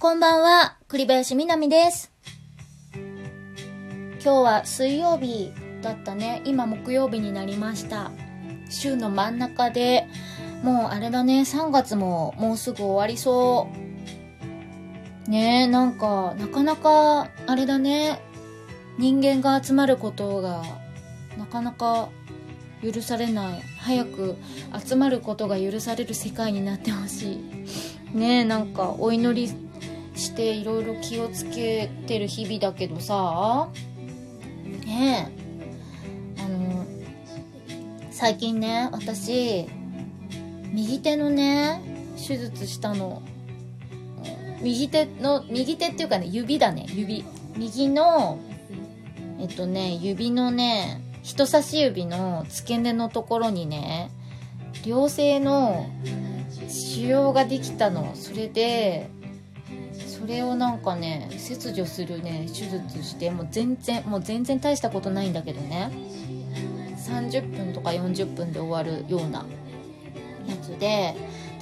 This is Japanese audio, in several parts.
こんばんは、栗林みなみです。今日は水曜日だったね。今木曜日になりました。週の真ん中で、もうあれだね、3月ももうすぐ終わりそう。ねえ、なんか、なかなか、あれだね、人間が集まることが、なかなか許されない。早く集まることが許される世界になってほしい。ねえ、なんか、お祈りしていろいろ気をつけてる日々だけどさ、ねえ、あの、最近ね、私、右手のね、手術したの。右手の、右手っていうかね、指だね、指。右の、えっとね、指のね、人差し指の付け根のところにね、良性の腫瘍ができたの。それで、それをなんかね、切除するね、手術して、もう全然、もう全然大したことないんだけどね。30分とか40分で終わるようなやつで、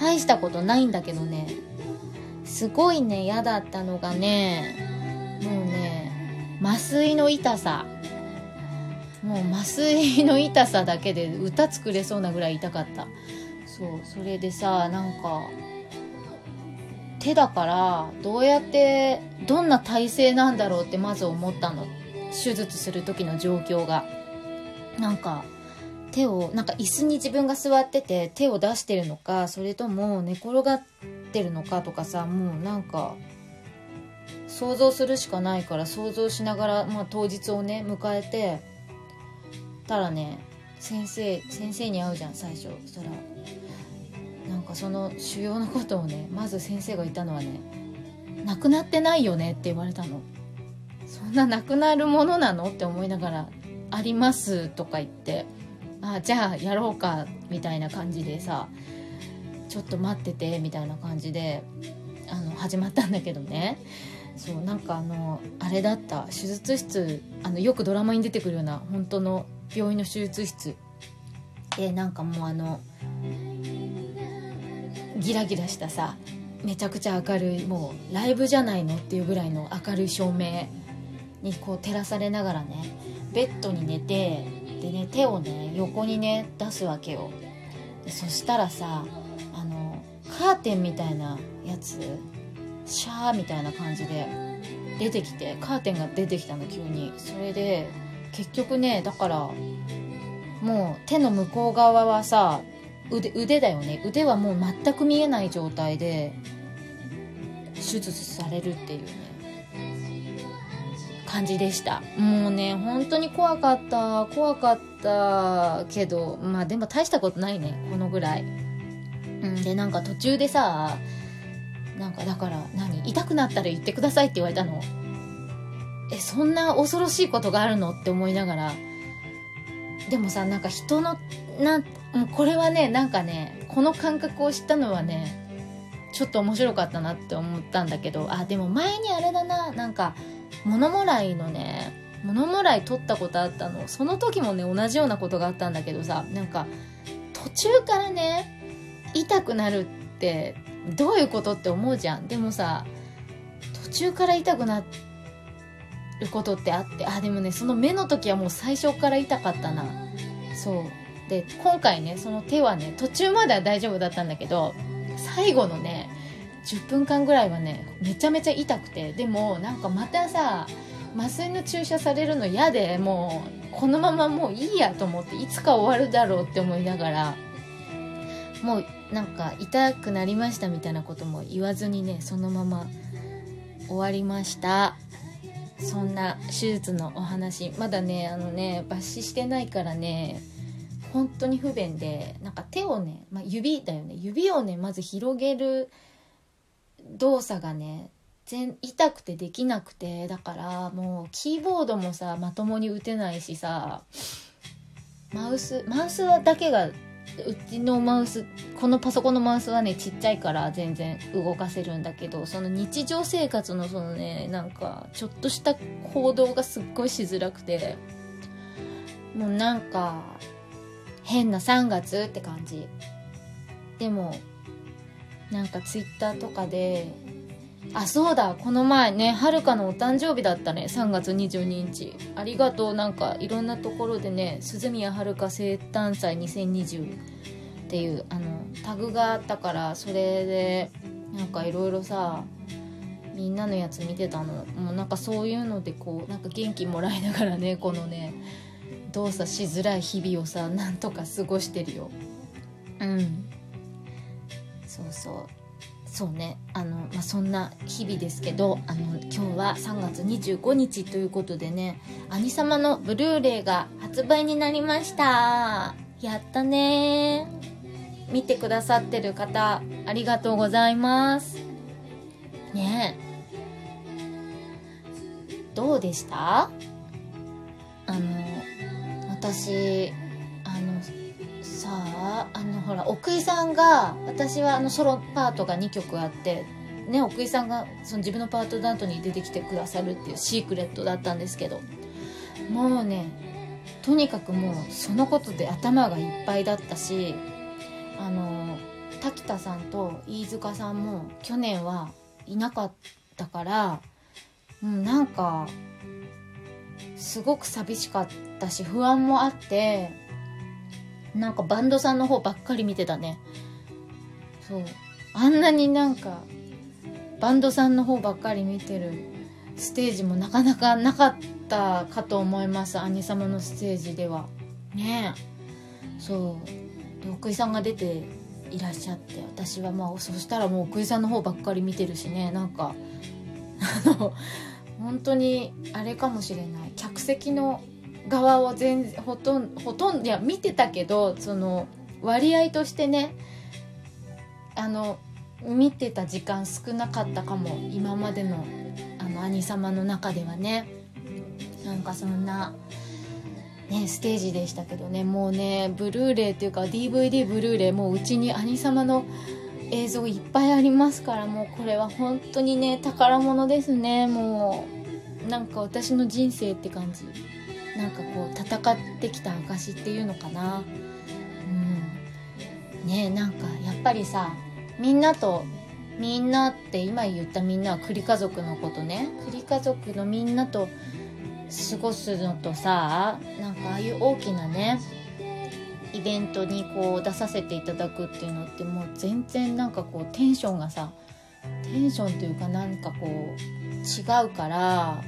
大したことないんだけどね、すごいね、嫌だったのがね、もうね、麻酔の痛さ。もう麻酔の痛さだけで歌作れそうなぐらい痛かった。そう、それでさ、なんか、手だから、どうやって、どんな体勢なんだろうってまず思ったの。手術する時の状況が。なんか、手を、なんか椅子に自分が座ってて手を出してるのか、それとも寝転がってるのかとかさ、もうなんか、想像するしかないから想像しながら、まあ当日をね、迎えて、たらね、先生、先生に会うじゃん、最初。そしたら、なんかその腫瘍のことをね、まず先生が言ったのはね、なくなってないよねって言われたの。そんななくなるものなの？って思いながら、ありますとか言って、あ、じゃあやろうか、みたいな感じでさ、ちょっと待ってて、みたいな感じで、あの、始まったんだけどね。そう、なんかあの、あれだった、手術室、あの、よくドラマに出てくるような、本当の病院の手術室。で、なんかもうあの、ギラギラしたさめちゃくちゃ明るいもうライブじゃないのっていうぐらいの明るい照明にこう照らされながらねベッドに寝てでね手をね横にね出すわけよ。でそしたらさあのカーテンみたいなやつシャーみたいな感じで出てきてカーテンが出てきたの急に。それで結局ねだからもう手の向こう側はさ腕腕だよね。腕はもう全く見えない状態で手術されるっていうね感じでした。もうね本当に怖かった。怖かったけどまあでも大したことないねこのぐらい。うん。でなんか途中でさなんかだから何？痛くなったら言ってくださいって言われたの。えそんな恐ろしいことがあるの？って思いながら。でもさなんか人のなんもうこれはねなんかねこの感覚を知ったのはねちょっと面白かったなって思ったんだけどあでも前にあれだななんか物もらいのね物もらい取ったことあったの。その時もね同じようなことがあったんだけどさなんか途中からね痛くなるってどういうことって思うじゃん。でもさ途中から痛くなることってあってあでもねその目の時はもう最初から痛かったな。そう。で今回ねその手はね途中までは大丈夫だったんだけど最後のね10分間ぐらいはねめちゃめちゃ痛くてでもなんかまたさ麻酔の注射されるの嫌でもうこのままもういいやと思っていつか終わるだろうって思いながらもうなんか痛くなりましたみたいなことも言わずにねそのまま終わりました。そんな手術のお話。まだねあのね抜歯してないからね本当に不便でなんか手をね、まあ、指だよね。指をねまず広げる動作がね全痛くてできなくてだからもうキーボードもさまともに打てないしさマウスマウスだけがうちのマウスこのパソコンのマウスはねちっちゃいから全然動かせるんだけどその日常生活のそのねなんかちょっとした行動がすっごいしづらくてもうなんか変な3月って感じ。でもなんかツイッターとかであそうだこの前ねはるかのお誕生日だったね3月22日。ありがとうなんかいろんなところでね鈴宮はるか生誕祭2020っていうあのタグがあったからそれでなんかいろいろさみんなのやつ見てたの。もうなんかそういうのでこうなんか元気もらいながらねこのね動作しづらい日々をさなんとか過ごしてるようんそうそうそうねあの、まあ、そんな日々ですけどあの今日は3月25日ということでね「兄様のブルーレイ」が発売になりましたやったね見てくださってる方ありがとうございますねどうでしたあの私あのさああのほら奥井さんが私はあのソロパートが2曲あってね奥井さんがその自分のパートの後に出てきてくださるっていうシークレットだったんですけどもうねとにかくもうそのことで頭がいっぱいだったしあの滝田さんと飯塚さんも去年はいなかったからうん、なんかすごく寂しかったし不安もあってなんかバンドさんの方ばっかり見てたね。そう。あんなになんかバンドさんの方ばっかり見てるステージもなかなかなかったかと思います兄様のステージでは。ね。えそう。奥井さんが出ていらっしゃって私はまあそしたらもう奥井さんの方ばっかり見てるしねなんかあの本当にあれかもしれない。客席の側を全ほとんどほとんどいや見てたけどその割合としてねあの見てた時間少なかったかも。今までのあの兄様の中ではね。なんかそんな、ね、ステージでしたけどね。もうねブルーレイっていうか DVD ブルーレイもううちに兄様の映像いっぱいありますからもうこれは本当にね宝物ですねもう。なんか私の人生って感じ。なんかこう戦ってきた証っていうのかな。うん。ねなんかやっぱりさみんなとみんなって今言ったみんなは栗家族のことね。栗家族のみんなと過ごすのとさなんかああいう大きなねイベントにこう出させていただくっていうのってもう全然なんかこうテンションがさテンションというかなんかこう違うからや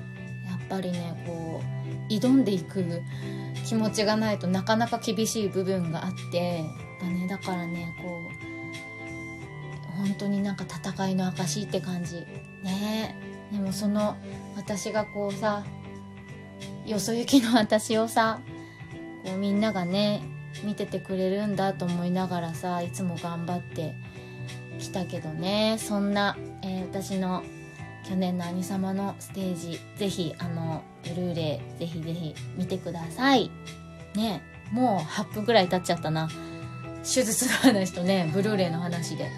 っぱりねこう挑んでいく気持ちがないとなかなか厳しい部分があってだねだからねこう本当になんか戦いの証って感じ。ね。でもその私がこうさよそ行きの私をさこうみんながね見ててくれるんだと思いながらさいつも頑張ってきたけどね。そんな、えー、私の去年の兄様のステージぜひあのブルーレイぜひぜひ見てください。ねもう8分ぐらい経っちゃったな。手術の話とねブルーレイの話で。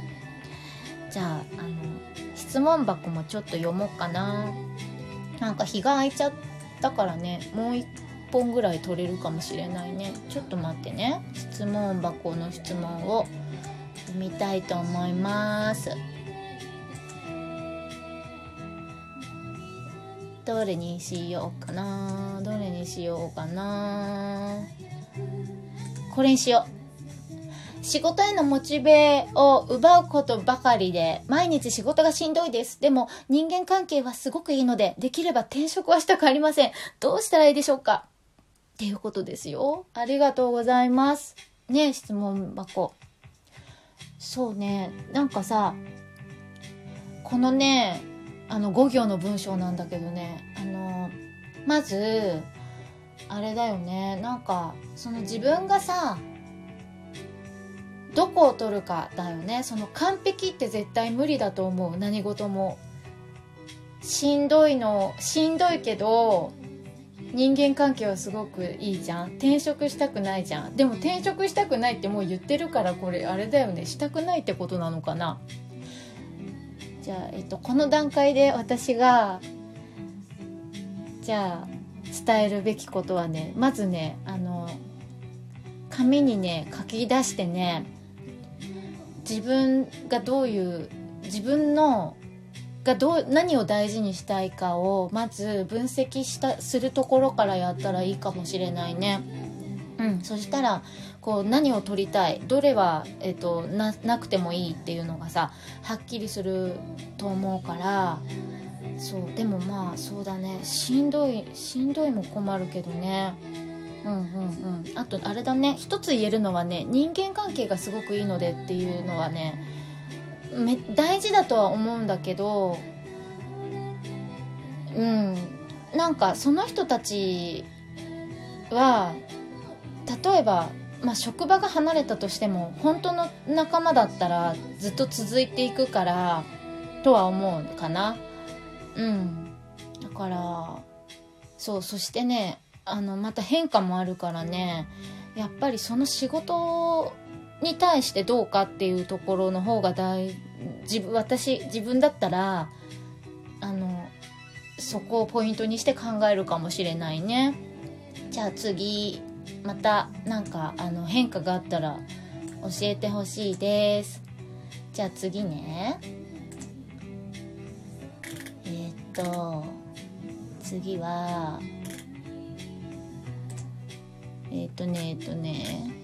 じゃああの質問箱もちょっと読もうかな。なんか日が空いちゃったからねもう1本ぐらい取れるかもしれないね。ちょっと待ってね。質問箱の質問を読みたいと思います。どれにしようかな？どれにしようかな？これにしよう。仕事へのモチベを奪うことばかりで毎日仕事がしんどいです。でも人間関係はすごくいいのでできれば転職はしたくありません。どうしたらいいでしょうか？っていうことですよ。ありがとうございます。ね質問箱。そうね。なんかさこのねあの5行の文章なんだけどね。あのまずあれだよね。なんかその自分がさどこを取るかだよね。その完璧って絶対無理だと思う。何事も。しんどいのしんどいけど人間関係はすごくいいじゃん。転職したくないじゃん。でも転職したくないってもう言ってるからこれあれだよね。したくないってことなのかな。じゃあ、えっと、この段階で私がじゃあ伝えるべきことはねまずねあの紙にね書き出してね自分がどういう自分のがどう何を大事にしたいかをまず分析したするところからやったらいいかもしれないね。うん、そしたらこう何を取りたい？どれは、えっと、ななくてもいいっていうのがさはっきりすると思うからそうでもまあそうだね。しんどいしんどいも困るけどね。うんうんうん。あとあれだね。一つ言えるのはね人間関係がすごくいいのでっていうのはねめ大事だとは思うんだけどうん。なんかその人たちは例えば、まあ、職場が離れたとしても本当の仲間だったらずっと続いていくからとは思うかな。うん。だからそうそしてねあのまた変化もあるからねやっぱりその仕事に対してどうかっていうところの方が大自分私自分だったらあのそこをポイントにして考えるかもしれないね。じゃあ次またなんかあの変化があったら教えてほしいです。じゃあ次ね。えー、っと次はえっ、とねえっ、とね。